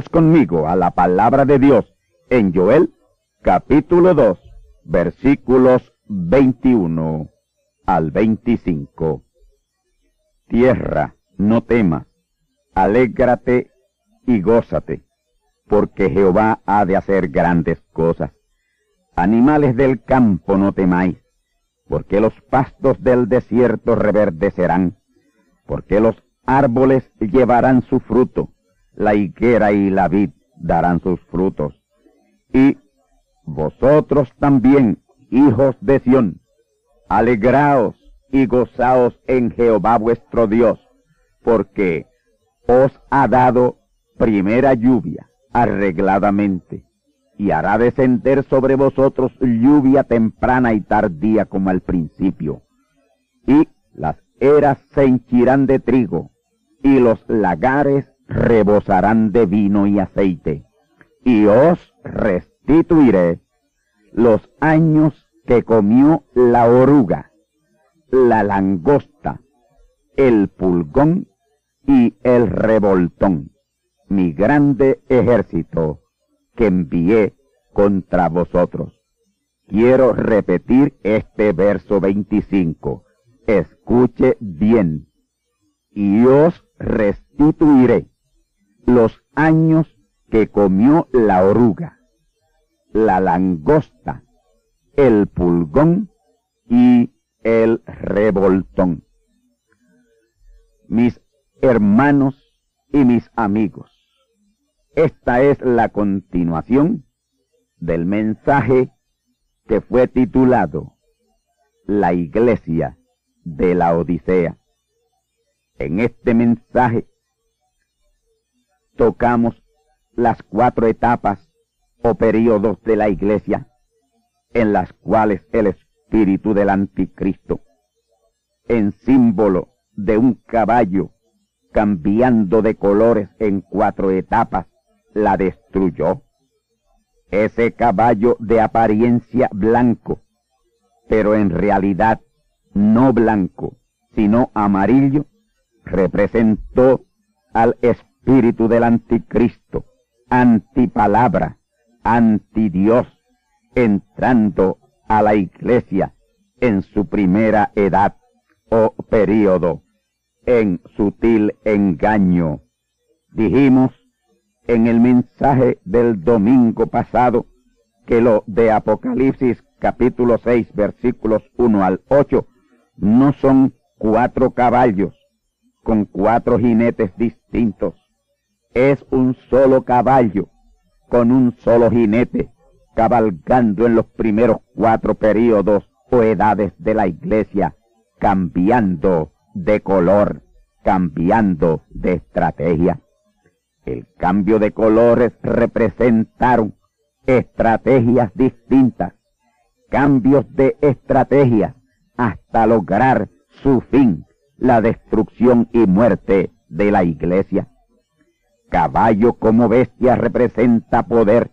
Conmigo a la palabra de Dios en Joel capítulo 2 versículos 21 al 25. Tierra, no temas, alégrate y gózate, porque Jehová ha de hacer grandes cosas. Animales del campo, no temáis, porque los pastos del desierto reverdecerán, porque los árboles llevarán su fruto, la higuera y la vid darán sus frutos. Y vosotros también, hijos de Sión, alegraos y gozaos en Jehová vuestro Dios, porque os ha dado primera lluvia arregladamente, y hará descender sobre vosotros lluvia temprana y tardía como al principio. Y las eras se henchirán de trigo, y los lagares rebosarán de vino y aceite, y os restituiré los años que comió la oruga, la langosta, el pulgón y el revoltón, mi grande ejército que envié contra vosotros. Quiero repetir este verso 25. Escuche bien. Y os restituiré los años que comió la oruga, la langosta, el pulgón y el revoltón. Mis hermanos y mis amigos, esta es la continuación del mensaje que fue titulado La Iglesia de la Odisea. En este mensaje tocamos las cuatro etapas o periodos de la iglesia en las cuales el espíritu del anticristo, en símbolo de un caballo cambiando de colores en cuatro etapas, la destruyó. Ese caballo de apariencia blanco, pero en realidad no blanco, sino amarillo, representó al espíritu espíritu del anticristo, antipalabra, antidios, entrando a la iglesia en su primera edad o período, en sutil engaño. Dijimos en el mensaje del domingo pasado que lo de Apocalipsis capítulo 6 versículos 1 al 8 no son cuatro caballos con cuatro jinetes distintos, es un solo caballo con un solo jinete cabalgando en los primeros cuatro períodos o edades de la iglesia, cambiando de color, cambiando de estrategia. El cambio de colores representaron estrategias distintas, cambios de estrategia hasta lograr su fin, la destrucción y muerte de la iglesia. Caballo como bestia representa poder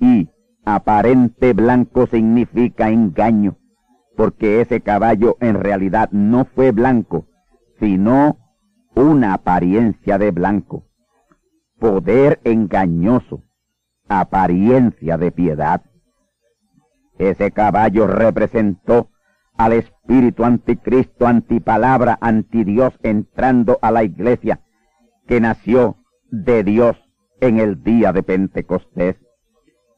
y aparente blanco significa engaño, porque ese caballo en realidad no fue blanco, sino una apariencia de blanco. Poder engañoso, apariencia de piedad. Ese caballo representó al espíritu anticristo, antipalabra, antidios entrando a la iglesia que nació de Dios en el día de Pentecostés.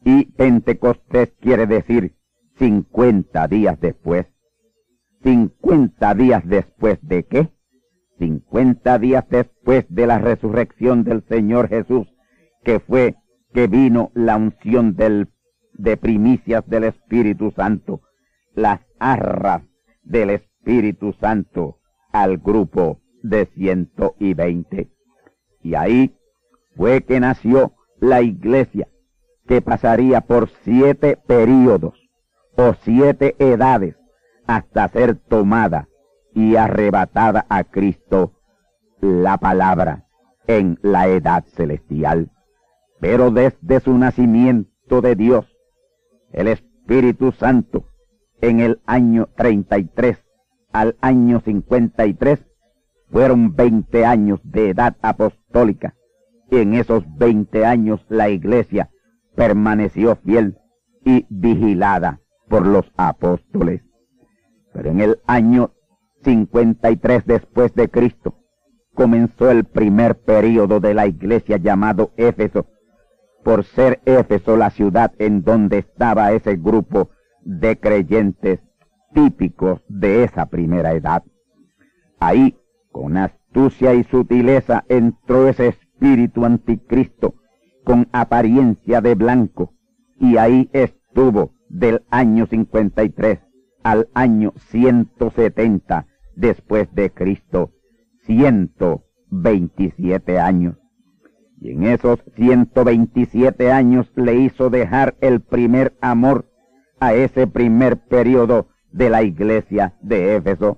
Y Pentecostés quiere decir cincuenta días después. ¿Cincuenta días después de qué? Cincuenta días después de la resurrección del Señor Jesús, que fue que vino la unción del, de primicias del Espíritu Santo, las arras del Espíritu Santo al grupo de ciento y veinte. Y ahí fue que nació la iglesia, que pasaría por siete períodos o siete edades hasta ser tomada y arrebatada a Cristo la palabra en la edad celestial. Pero desde su nacimiento de Dios, el Espíritu Santo, en el año 33 al año 53, fueron 20 años de edad apostólica. En esos 20 años la iglesia permaneció fiel y vigilada por los apóstoles. Pero en el año 53 después de Cristo comenzó el primer período de la iglesia llamado Éfeso, por ser Éfeso la ciudad en donde estaba ese grupo de creyentes típicos de esa primera edad. Ahí, con astucia y sutileza, entró ese espíritu anticristo con apariencia de blanco, y ahí estuvo del año 53 al año 170 después de Cristo, 127 años. Y en esos 127 años le hizo dejar el primer amor a ese primer periodo de la iglesia de Éfeso.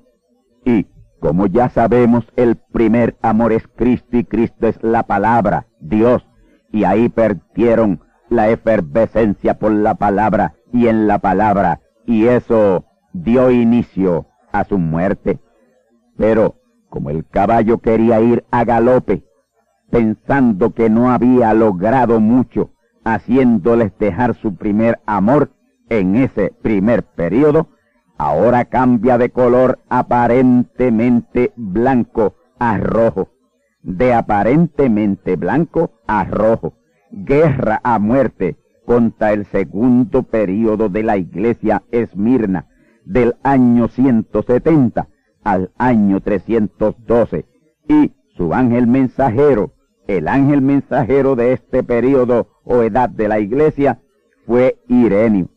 Y, como ya sabemos, el primer amor es Cristo y Cristo es la palabra, Dios. Y ahí perdieron la efervescencia por la palabra y en la palabra. Y eso dio inicio a su muerte. Pero como el caballo quería ir a galope, pensando que no había logrado mucho, haciéndoles dejar su primer amor en ese primer periodo, ahora cambia de color aparentemente blanco a rojo, de aparentemente blanco a rojo, guerra a muerte contra el segundo periodo de la iglesia Esmirna, del año 170 al año 312, y su ángel mensajero, el ángel mensajero de este periodo o edad de la iglesia, fue Irenio.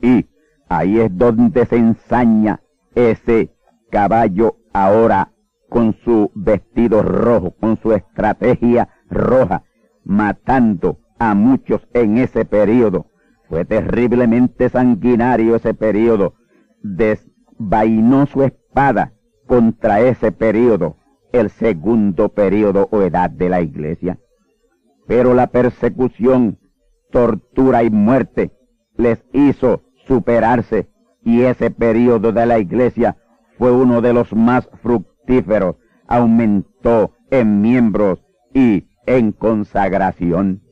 Y ahí es donde se ensaña ese caballo ahora con su vestido rojo, con su estrategia roja, matando a muchos en ese periodo. Fue terriblemente sanguinario ese periodo. Desvainó su espada contra ese periodo, el segundo periodo o edad de la iglesia. Pero la persecución, tortura y muerte les hizo superarse y ese periodo de la iglesia fue uno de los más fructíferos, aumentó en miembros y en consagración.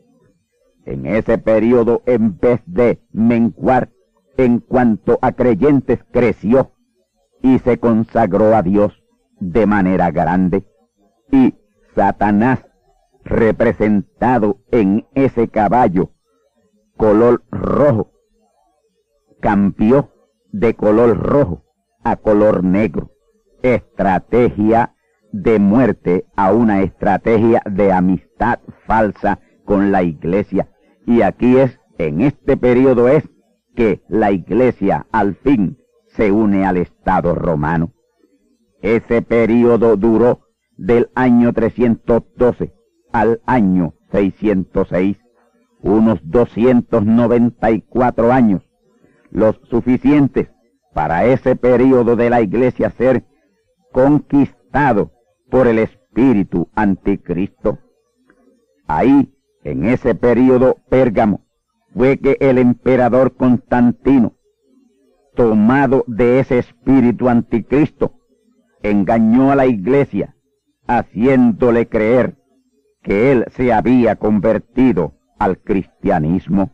En ese periodo, en vez de menguar en cuanto a creyentes, creció y se consagró a Dios de manera grande. Y Satanás, representado en ese caballo, color rojo, cambió de color rojo a color negro. Estrategia de muerte a una estrategia de amistad falsa con la iglesia. Y aquí es, en este periodo es que la iglesia al fin se une al Estado romano. Ese período duró del año 312 al año 606, unos 294 años, los suficientes para ese período de la iglesia ser conquistado por el espíritu anticristo. Ahí, en ese período Pérgamo, fue que el emperador Constantino, tomado de ese espíritu anticristo, engañó a la iglesia, haciéndole creer que él se había convertido al cristianismo.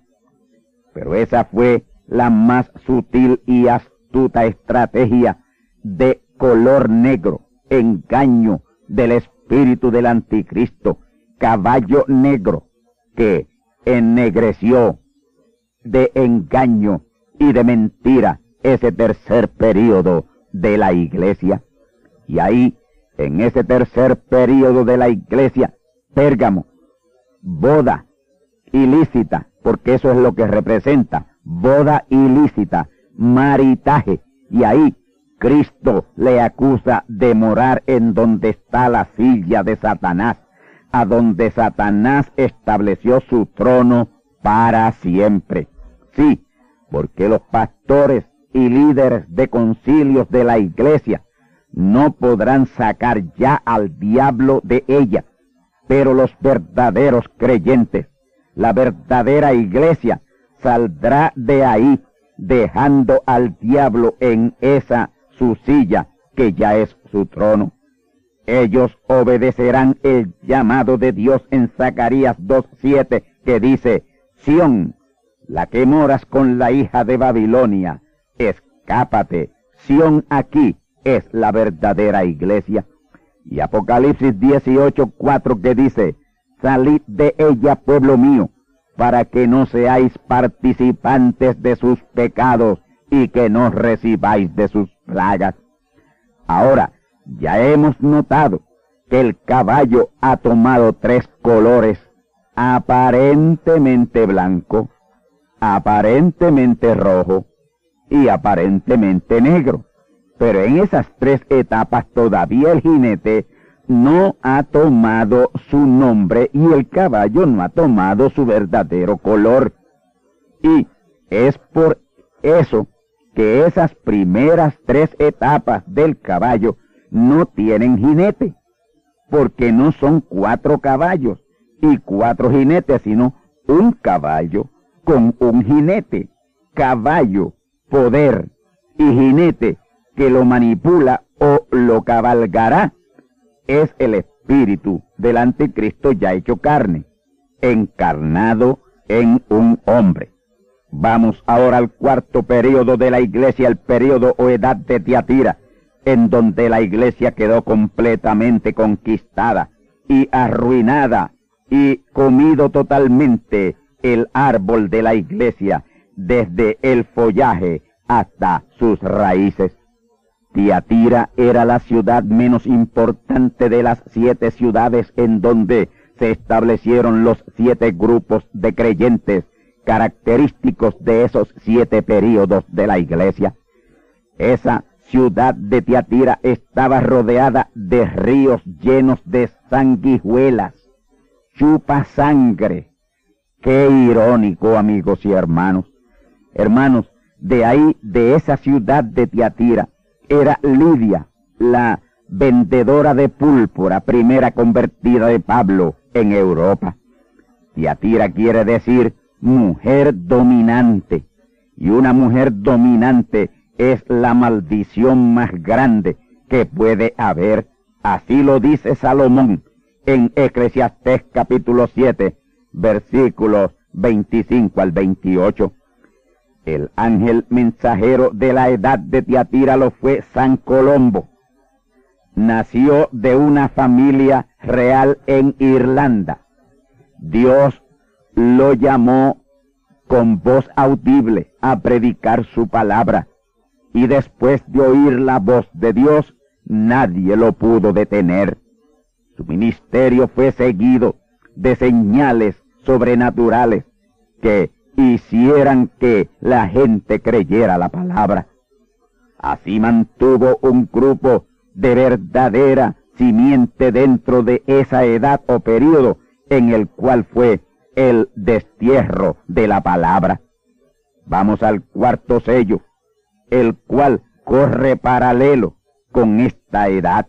Pero esa fue la más sutil y astuta estrategia de color negro, engaño del espíritu del anticristo, caballo negro, que ennegreció de engaño y de mentira ese tercer período de la iglesia. Y ahí, en ese tercer período de la iglesia, Pérgamo, boda ilícita, porque eso es lo que representa, boda ilícita, maritaje, y ahí Cristo le acusa de morar en donde está la silla de Satanás, a donde Satanás estableció su trono para siempre. Sí, porque los pastores y líderes de concilios de la iglesia no podrán sacar ya al diablo de ella, pero los verdaderos creyentes, la verdadera iglesia, saldrá de ahí dejando al diablo en esa su silla que ya es su trono. Ellos obedecerán el llamado de Dios en Zacarías 2.7 que dice, Sión, la que moras con la hija de Babilonia, escápate, Sión aquí es la verdadera iglesia. Y Apocalipsis 18.4 que dice, salid de ella, pueblo mío, para que no seáis participantes de sus pecados y que no recibáis de sus plagas. Ahora, ya hemos notado que el caballo ha tomado tres colores, aparentemente blanco, aparentemente rojo y aparentemente negro. Pero en esas tres etapas todavía el jinete no ha tomado su nombre y el caballo no ha tomado su verdadero color. Y es por eso que esas primeras tres etapas del caballo no tienen jinete, porque no son cuatro caballos y cuatro jinetes, sino un caballo con un jinete, caballo, poder y jinete que lo manipula o lo cabalgará, es el espíritu del anticristo ya hecho carne, encarnado en un hombre. Vamos ahora al cuarto periodo de la iglesia, el periodo o edad de Tiatira, en donde la iglesia quedó completamente conquistada y arruinada y comido totalmente el árbol de la iglesia desde el follaje hasta sus raíces. Tiatira era la ciudad menos importante de las siete ciudades en donde se establecieron los siete grupos de creyentes característicos de esos siete períodos de la iglesia. Esa ciudad de Tiatira estaba rodeada de ríos llenos de sanguijuelas, chupa sangre. Qué irónico, amigos y hermanos. Hermanos, de ahí, de esa ciudad de Tiatira, era Lidia, la vendedora de púrpura, primera convertida de Pablo en Europa. Tiatira quiere decir mujer dominante. Y una mujer dominante es la maldición más grande que puede haber. Así lo dice Salomón en Eclesiastés capítulo 7, versículos 25 al 28. El ángel mensajero de la edad de Tiatira lo fue San Colombo. Nació de una familia real en Irlanda. Dios lo llamó con voz audible a predicar su palabra, y después de oír la voz de Dios, nadie lo pudo detener. Su ministerio fue seguido de señales sobrenaturales que hicieran que la gente creyera la palabra. Así mantuvo un grupo de verdadera simiente dentro de esa edad o periodo en el cual fue el destierro de la palabra. Vamos al cuarto sello, el cual corre paralelo con esta edad.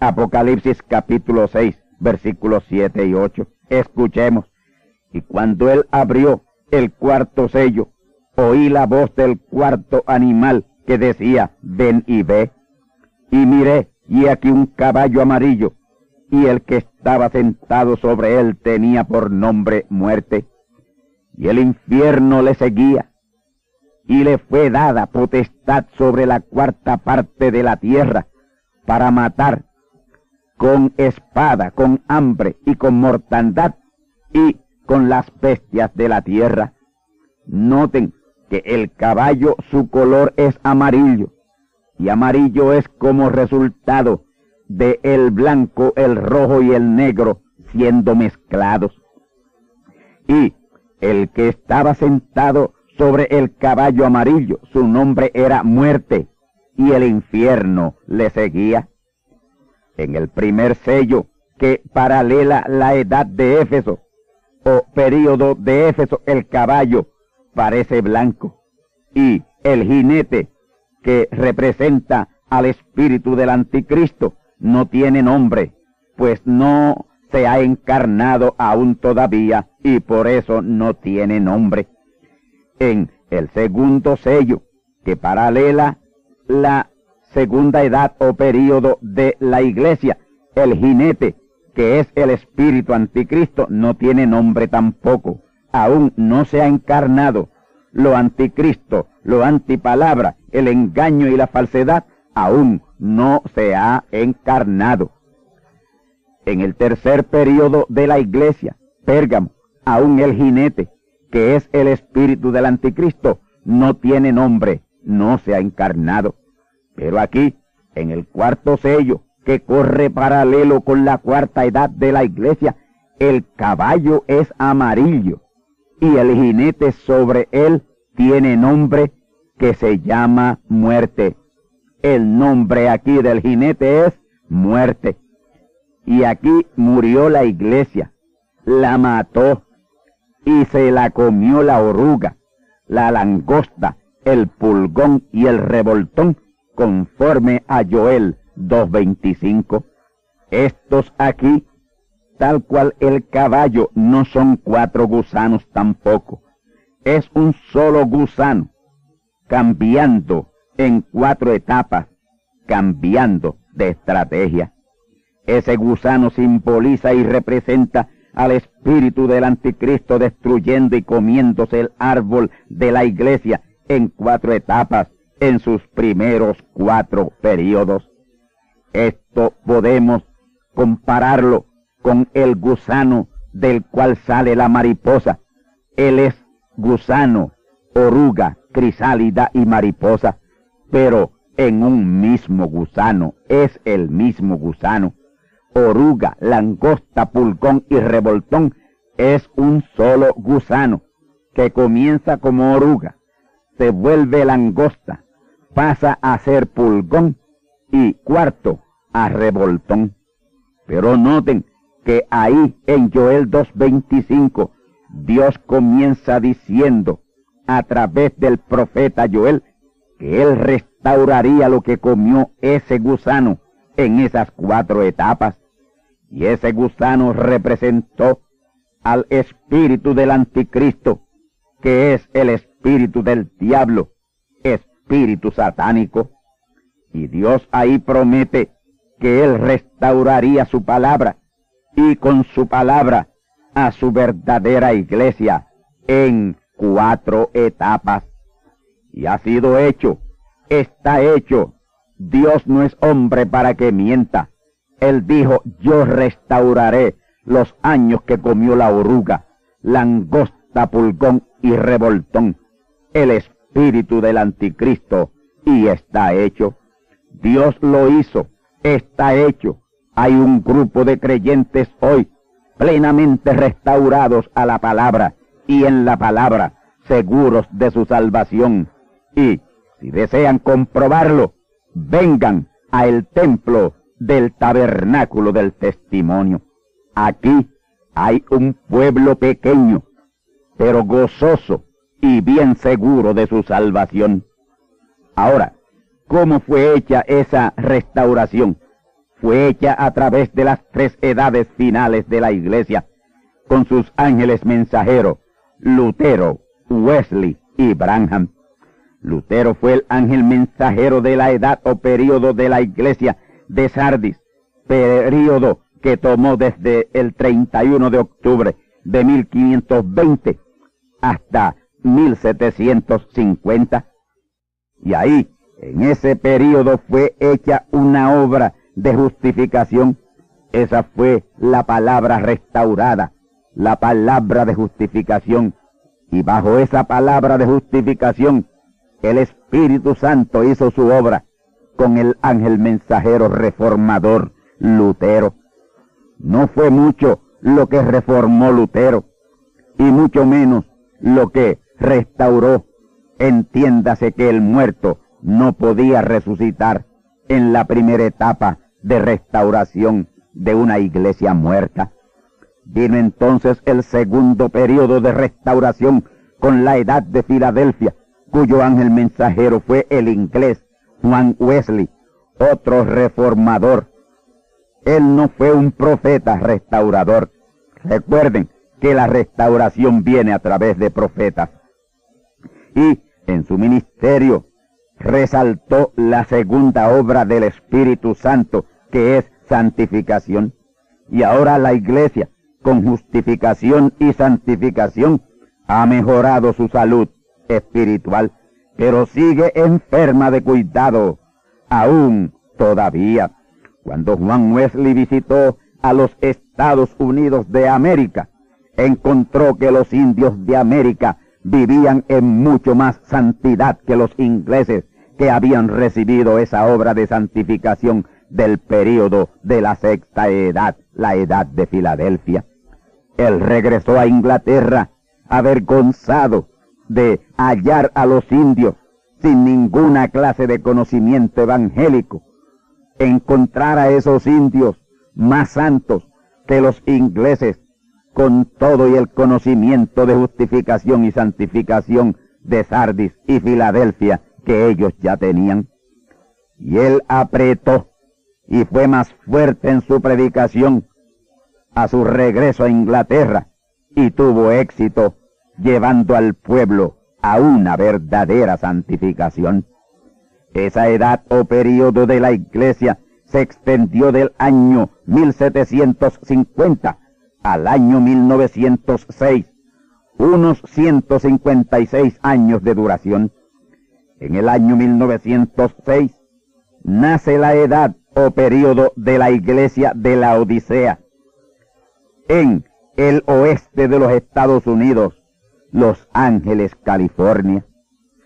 Apocalipsis capítulo 6, versículos 7 y 8. Escuchemos. Y cuando él abrió el cuarto sello, oí la voz del cuarto animal que decía, ven y ve. Y miré, y aquí un caballo amarillo, y el que estaba sentado sobre él tenía por nombre muerte. Y el infierno le seguía, y le fue dada potestad sobre la cuarta parte de la tierra para matar con espada, con hambre y con mortandad y con las bestias de la tierra. Noten que el caballo su color es amarillo y amarillo es como resultado de el blanco, el rojo y el negro siendo mezclados. Y el que estaba sentado sobre el caballo amarillo, su nombre era muerte, y el infierno le seguía. En el primer sello que paralela la edad de Éfeso, o período de Éfeso, el caballo parece blanco, y el jinete que representa al espíritu del anticristo no tiene nombre, pues no se ha encarnado aún todavía y por eso no tiene nombre en el segundo sello que paralela la segunda edad o período de la iglesia. El jinete, que es el espíritu anticristo, no tiene nombre tampoco. Aún no se ha encarnado. Lo anticristo, lo antipalabra, el engaño y la falsedad, aún no se ha encarnado. En el tercer período de la iglesia, Pérgamo, aún el jinete, que es el espíritu del anticristo, no tiene nombre, no se ha encarnado. Pero aquí, en el cuarto sello, que corre paralelo con la cuarta edad de la iglesia, el caballo es amarillo y el jinete sobre él tiene nombre que se llama muerte. El nombre aquí del jinete es muerte. Y aquí murió la iglesia, la mató, y se la comió la oruga, la langosta, el pulgón y el revoltón, conforme a Joel 2.25. Estos aquí, tal cual el caballo, no son cuatro gusanos tampoco. Es un solo gusano, cambiando en cuatro etapas, cambiando de estrategia. Ese gusano simboliza y representa al espíritu del anticristo destruyendo y comiéndose el árbol de la iglesia en cuatro etapas en sus primeros cuatro periodos. Esto podemos compararlo con el gusano del cual sale la mariposa. Él es gusano, oruga, crisálida y mariposa, pero en un mismo gusano, es el mismo gusano oruga, langosta, pulgón y revoltón es un solo gusano que comienza como oruga, se vuelve langosta, pasa a ser pulgón y cuarto a revoltón. Pero noten que ahí en Joel 2.25 Dios comienza diciendo a través del profeta Joel que él restauraría lo que comió ese gusano en esas cuatro etapas. Y ese gusano representó al espíritu del anticristo, que es el espíritu del diablo, espíritu satánico. Y Dios ahí promete que Él restauraría su palabra y con su palabra a su verdadera iglesia en cuatro etapas. Y ha sido hecho, está hecho Dios no es hombre para que mienta. Él dijo, yo restauraré los años que comió la oruga, langosta, pulgón y revoltón, el espíritu del anticristo, y está hecho. Dios lo hizo, está hecho. Hay un grupo de creyentes hoy plenamente restaurados a la palabra y en la palabra, seguros de su salvación. Y si desean comprobarlo, vengan a el templo del tabernáculo del testimonio. Aquí hay un pueblo pequeño, pero gozoso y bien seguro de su salvación. Ahora, ¿cómo fue hecha esa restauración? Fue hecha a través de las tres edades finales de la iglesia, con sus ángeles mensajeros, Lutero, Wesley y Branham. Lutero fue el ángel mensajero de la edad o período de la iglesia de Sardis, período que tomó desde el 31 de octubre de 1520 hasta 1750. Y ahí, en ese período, fue hecha una obra de justificación. Esa fue la palabra restaurada, la palabra de justificación. Y bajo esa palabra de justificación, el Espíritu Santo hizo su obra con el ángel mensajero reformador Lutero. No fue mucho lo que reformó Lutero, y mucho menos lo que restauró. Entiéndase que el muerto no podía resucitar en la primera etapa de restauración de una iglesia muerta. Vino entonces el segundo periodo de restauración con la edad de Filadelfia, cuyo ángel mensajero fue el inglés Juan Wesley, otro reformador. Él no fue un profeta restaurador. Recuerden que la restauración viene a través de profetas. Y en su ministerio resaltó la segunda obra del Espíritu Santo, que es santificación. Y ahora la iglesia, con justificación y santificación, ha mejorado su salud espiritual, pero sigue enferma de cuidado, aún todavía. Cuando Juan Wesley visitó a los Estados Unidos de América, encontró que los indios de América vivían en mucho más santidad que los ingleses que habían recibido esa obra de santificación del período de la sexta edad, la edad de Filadelfia. Él regresó a Inglaterra avergonzado de hallar a los indios sin ninguna clase de conocimiento evangélico, encontrar a esos indios más santos que los ingleses con todo y el conocimiento de justificación y santificación de Sardis y Filadelfia que ellos ya tenían. Y él apretó y fue más fuerte en su predicación a su regreso a Inglaterra y tuvo éxito llevando al pueblo a una verdadera santificación. Esa edad o periodo de la iglesia se extendió del año 1750 al año 1906, unos 156 años de duración. En el año 1906 nace la edad o periodo de la iglesia de la Odisea. En el oeste de los Estados Unidos, Los Ángeles, California,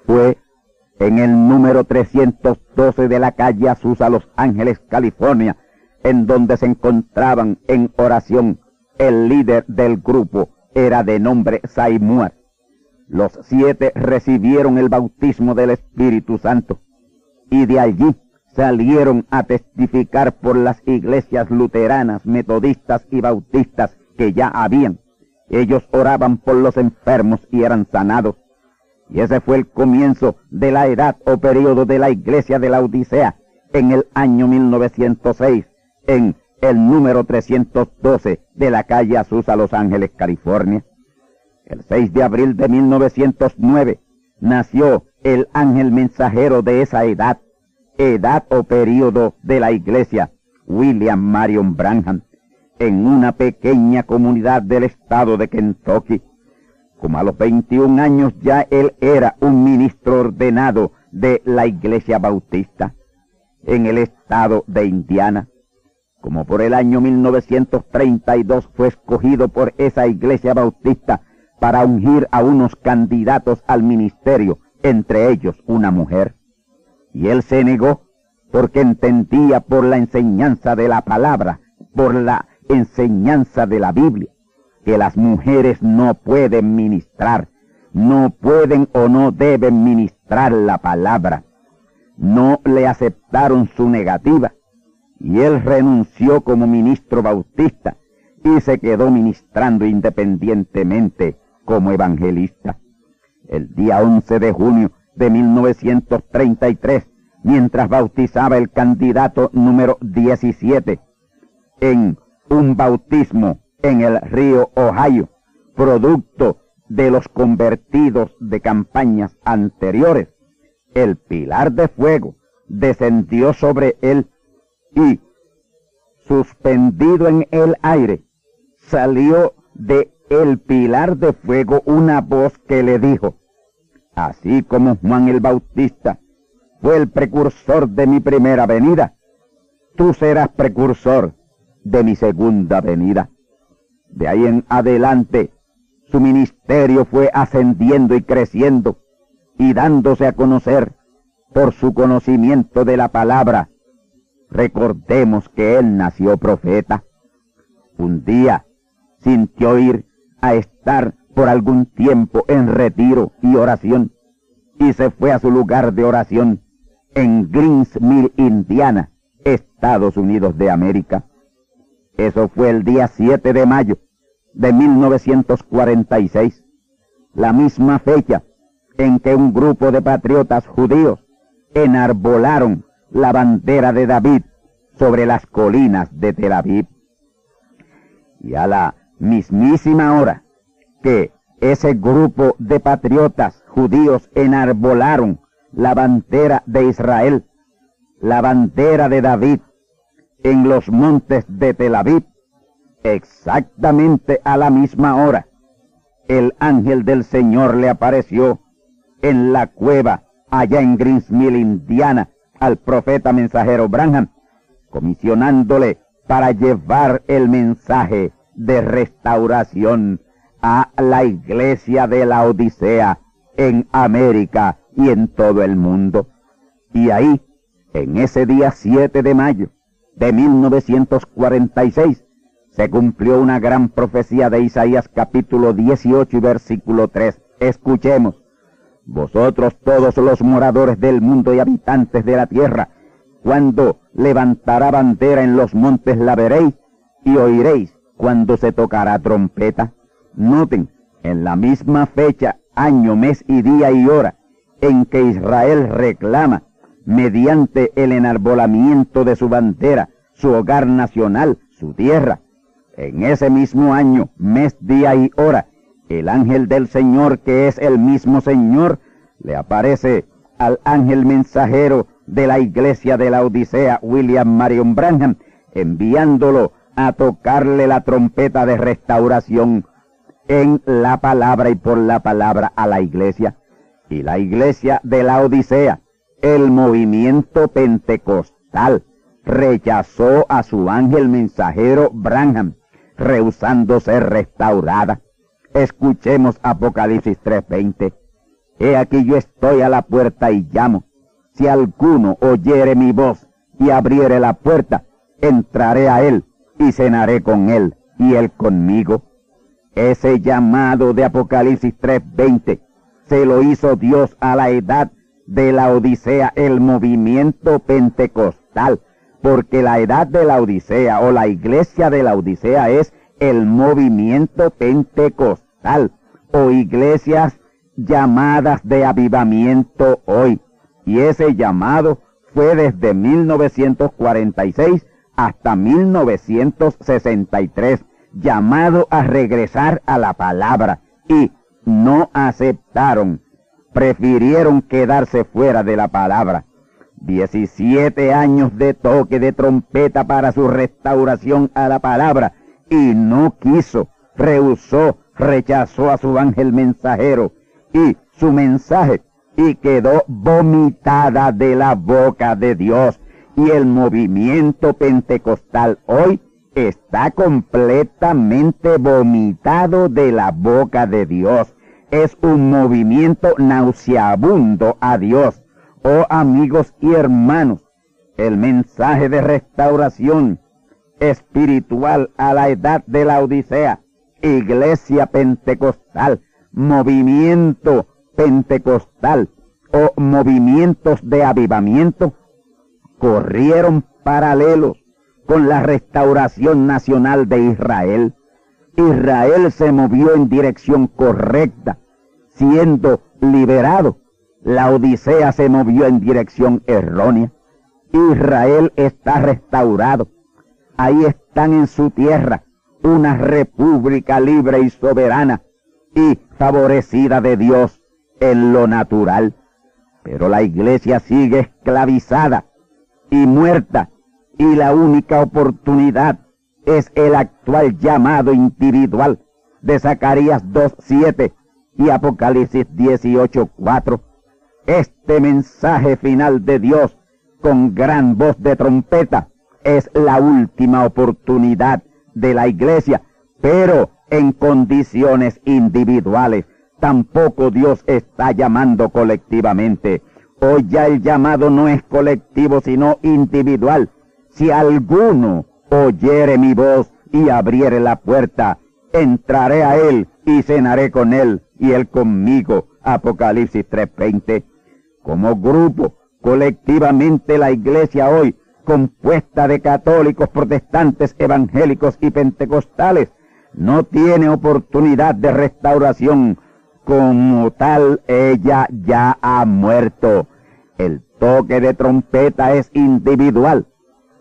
fue en el número 312 de la calle Azusa, Los Ángeles, California, en donde se encontraban en oración el líder del grupo era de nombre Saimuar. Los siete recibieron el bautismo del Espíritu Santo y de allí salieron a testificar por las iglesias luteranas, metodistas y bautistas que ya habían. Ellos oraban por los enfermos y eran sanados. Y ese fue el comienzo de la edad o periodo de la iglesia de la Odisea en el año 1906 en el número 312 de la calle Azusa, Los Ángeles, California. El 6 de abril de 1909 nació el ángel mensajero de esa edad, edad o periodo de la iglesia, William Marion Branham, en una pequeña comunidad del estado de Kentucky. Como a los 21 años ya él era un ministro ordenado de la iglesia bautista en el estado de Indiana como por el año 1932 fue escogido por esa iglesia bautista para ungir a unos candidatos al ministerio, entre ellos una mujer. Y él se negó porque entendía por la enseñanza de la palabra, por la enseñanza de la Biblia, que las mujeres no pueden ministrar, no pueden o no deben ministrar la palabra. no le aceptaron su negativa y él renunció como ministro bautista y se quedó ministrando independientemente como evangelista. El día 11 de junio de 1933, mientras bautizaba el candidato número 17 en un bautismo en el río Ohio, producto de los convertidos de campañas anteriores, el pilar de fuego descendió sobre él y, suspendido en el aire, salió de el pilar de fuego una voz que le dijo, así como Juan el Bautista fue el precursor de mi primera venida, tú serás precursor de mi segunda venida. De ahí en adelante, su ministerio fue ascendiendo y creciendo y dándose a conocer por su conocimiento de la palabra. Recordemos que él nació profeta. Un día sintió ir a estar por algún tiempo en retiro y oración y se fue a su lugar de oración en Greensmill, Indiana, Estados Unidos de América. Eso fue el día 7 de mayo de 1946, la misma fecha en que un grupo de patriotas judíos enarbolaron la bandera de David sobre las colinas de Tel Aviv. Y a la mismísima hora que ese grupo de patriotas judíos enarbolaron la bandera de Israel, la bandera de David, en los montes de Tel Aviv, exactamente a la misma hora, el ángel del Señor le apareció en la cueva allá en Greensmill, Indiana, al profeta mensajero Branham, comisionándole para llevar el mensaje de restauración a la iglesia de la Odisea en América y en todo el mundo. Y ahí, en ese día 7 de mayo de 1946, se cumplió una gran profecía de Isaías capítulo 18 y versículo 3. Escuchemos. Vosotros todos los moradores del mundo y habitantes de la tierra, cuando levantará bandera en los montes la veréis y oiréis cuando se tocará trompeta. Noten, en la misma fecha, año, mes y día y hora en que Israel reclama, mediante el enarbolamiento de su bandera, su hogar nacional, su tierra, en ese mismo año, mes, día y hora, el ángel del Señor, que es el mismo Señor, le aparece al ángel mensajero de la iglesia de la Odisea, William Marion Branham, enviándolo a tocarle la trompeta de restauración en la palabra y por la palabra a la iglesia. Y la iglesia de la Odisea, el movimiento pentecostal, rechazó a su ángel mensajero Branham rehusando ser restaurada. Escuchemos Apocalipsis 3:20. He aquí yo estoy a la puerta y llamo. Si alguno oyere mi voz y abriere la puerta, entraré a él y cenaré con él y él conmigo. Ese llamado de Apocalipsis 3:20 se lo hizo Dios a la edad de la Odisea, el movimiento pentecostal porque la edad de la Odisea o la iglesia de la Odisea es el movimiento pentecostal o iglesias llamadas de avivamiento hoy. Y ese llamado fue desde 1946 hasta 1963, llamado a regresar a la palabra y no aceptaron, prefirieron quedarse fuera de la palabra 17 años de toque de trompeta para su restauración a la palabra y no quiso, rehusó, rechazó a su ángel mensajero y su mensaje y quedó vomitada de la boca de Dios. Y el movimiento pentecostal hoy está completamente vomitado de la boca de Dios. Es un movimiento nauseabundo a Dios Oh amigos y hermanos, el mensaje de restauración espiritual a la edad de la Odisea, iglesia pentecostal, movimiento pentecostal, o movimientos de avivamiento corrieron paralelos con la restauración nacional de Israel. Israel se movió en dirección correcta, siendo liberado. La Odisea se movió en dirección errónea. Israel está restaurado. Ahí están en su tierra una república libre y soberana y favorecida de Dios en lo natural. Pero la iglesia sigue esclavizada y muerta y la única oportunidad es el actual llamado individual de Zacarías 2.7 y Apocalipsis 18.4. Este mensaje final de Dios con gran voz de trompeta es la última oportunidad de la iglesia, pero en condiciones individuales. Tampoco Dios está llamando colectivamente. Hoy ya el llamado no es colectivo, sino individual. Si alguno oyere mi voz y abriere la puerta, entraré a él y cenaré con él y él conmigo. Apocalipsis 3:20. Como grupo, colectivamente la iglesia hoy, compuesta de católicos, protestantes, evangélicos y pentecostales, no tiene oportunidad de restauración. Como tal, ella ya ha muerto. El toque de trompeta es individual.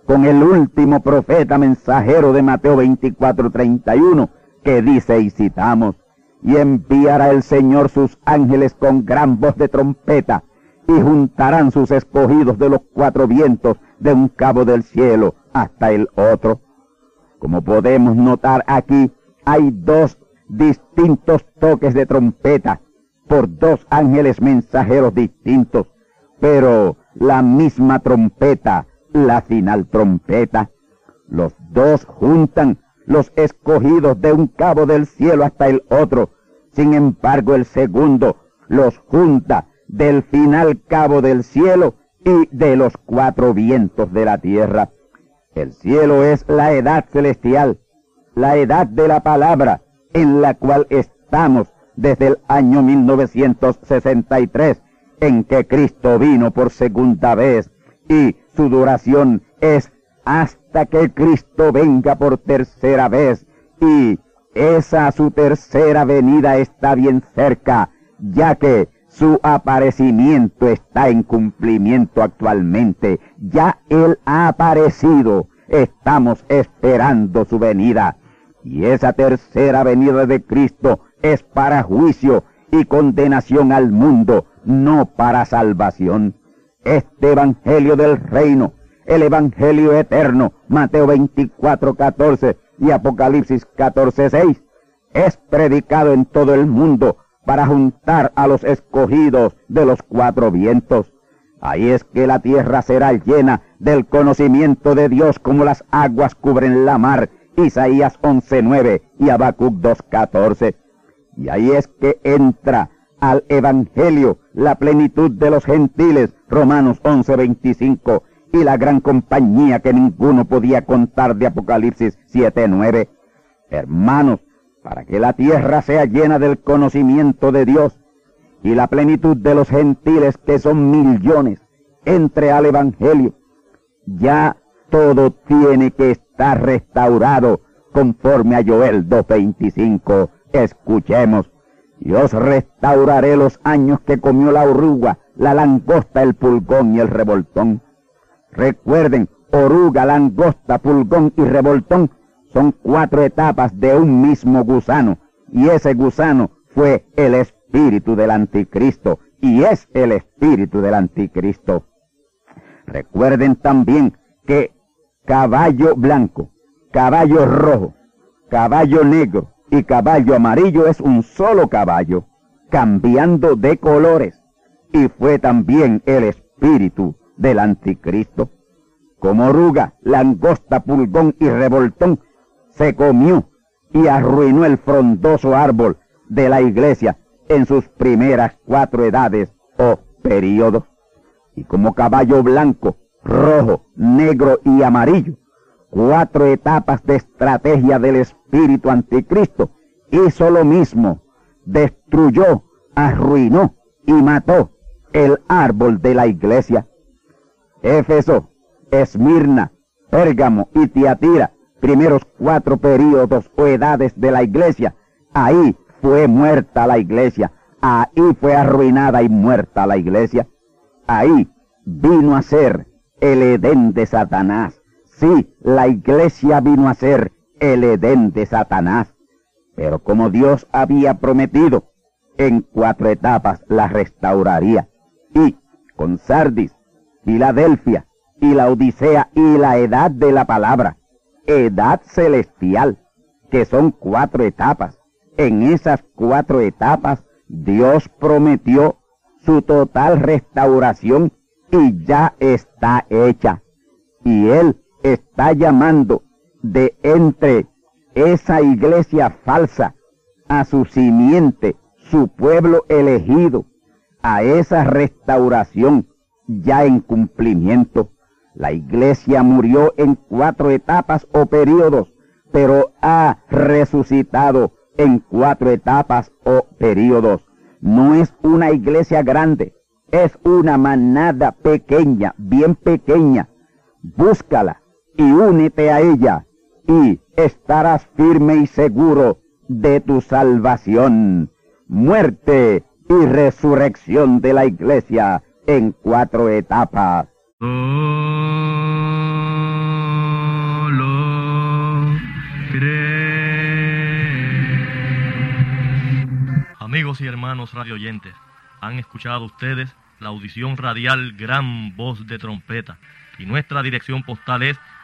Con el último profeta mensajero de Mateo 24:31, que dice y citamos, y enviará el Señor sus ángeles con gran voz de trompeta, y juntarán sus escogidos de los cuatro vientos de un cabo del cielo hasta el otro. Como podemos notar aquí, hay dos distintos toques de trompeta por dos ángeles mensajeros distintos, pero la misma trompeta, la final trompeta. Los dos juntan los escogidos de un cabo del cielo hasta el otro. Sin embargo, el segundo los junta del final cabo del cielo y de los cuatro vientos de la tierra. El cielo es la edad celestial, la edad de la palabra en la cual estamos desde el año 1963, en que Cristo vino por segunda vez y su duración es hasta que Cristo venga por tercera vez y esa su tercera venida está bien cerca, ya que su aparecimiento está en cumplimiento actualmente. Ya Él ha aparecido. Estamos esperando su venida. Y esa tercera venida de Cristo es para juicio y condenación al mundo, no para salvación. Este Evangelio del Reino, el Evangelio eterno, Mateo 24, 14 y Apocalipsis 14, 6, es predicado en todo el mundo para juntar a los escogidos de los cuatro vientos. Ahí es que la tierra será llena del conocimiento de Dios como las aguas cubren la mar. Isaías 11.9 y Habacuc 2.14. Y ahí es que entra al Evangelio la plenitud de los gentiles, Romanos 11.25, y la gran compañía que ninguno podía contar de Apocalipsis 7.9. Hermanos, para que la tierra sea llena del conocimiento de Dios y la plenitud de los gentiles que son millones entre al Evangelio. Ya todo tiene que estar restaurado conforme a Joel 2.25. Escuchemos. Dios restauraré los años que comió la oruga, la langosta, el pulgón y el revoltón. Recuerden, oruga, langosta, pulgón y revoltón son cuatro etapas de un mismo gusano. Y ese gusano fue el espíritu del anticristo. Y es el espíritu del anticristo. Recuerden también que caballo blanco, caballo rojo, caballo negro y caballo amarillo es un solo caballo, cambiando de colores. Y fue también el espíritu del anticristo. Como oruga, langosta, pulgón y revoltón se comió y arruinó el frondoso árbol de la iglesia en sus primeras cuatro edades o periodos. Y como caballo blanco, rojo, negro y amarillo, cuatro etapas de estrategia del espíritu anticristo, hizo lo mismo, destruyó, arruinó y mató el árbol de la iglesia. Éfeso, Esmirna, Pérgamo y Tiatira, primeros cuatro períodos o edades de la iglesia, ahí fue muerta la iglesia, ahí fue arruinada y muerta la iglesia, ahí vino a ser el Edén de Satanás. Sí, la iglesia vino a ser el Edén de Satanás. Pero como Dios había prometido, en cuatro etapas la restauraría. Y con Sardis, Filadelfia y la Odisea y la edad de la palabra, edad celestial, que son cuatro etapas. En esas cuatro etapas Dios prometió su total restauración y ya está hecha. Y Él está llamando de entre esa iglesia falsa a su simiente, su pueblo elegido, a esa restauración ya en cumplimiento. La iglesia murió en cuatro etapas o periodos, pero ha resucitado en cuatro etapas o periodos. No es una iglesia grande, es una manada pequeña, bien pequeña. Búscala y únete a ella y estarás firme y seguro de tu salvación. Muerte y resurrección de la iglesia en cuatro etapas. Amigos y hermanos radioyentes, han escuchado ustedes la audición radial Gran Voz de Trompeta y nuestra dirección postal es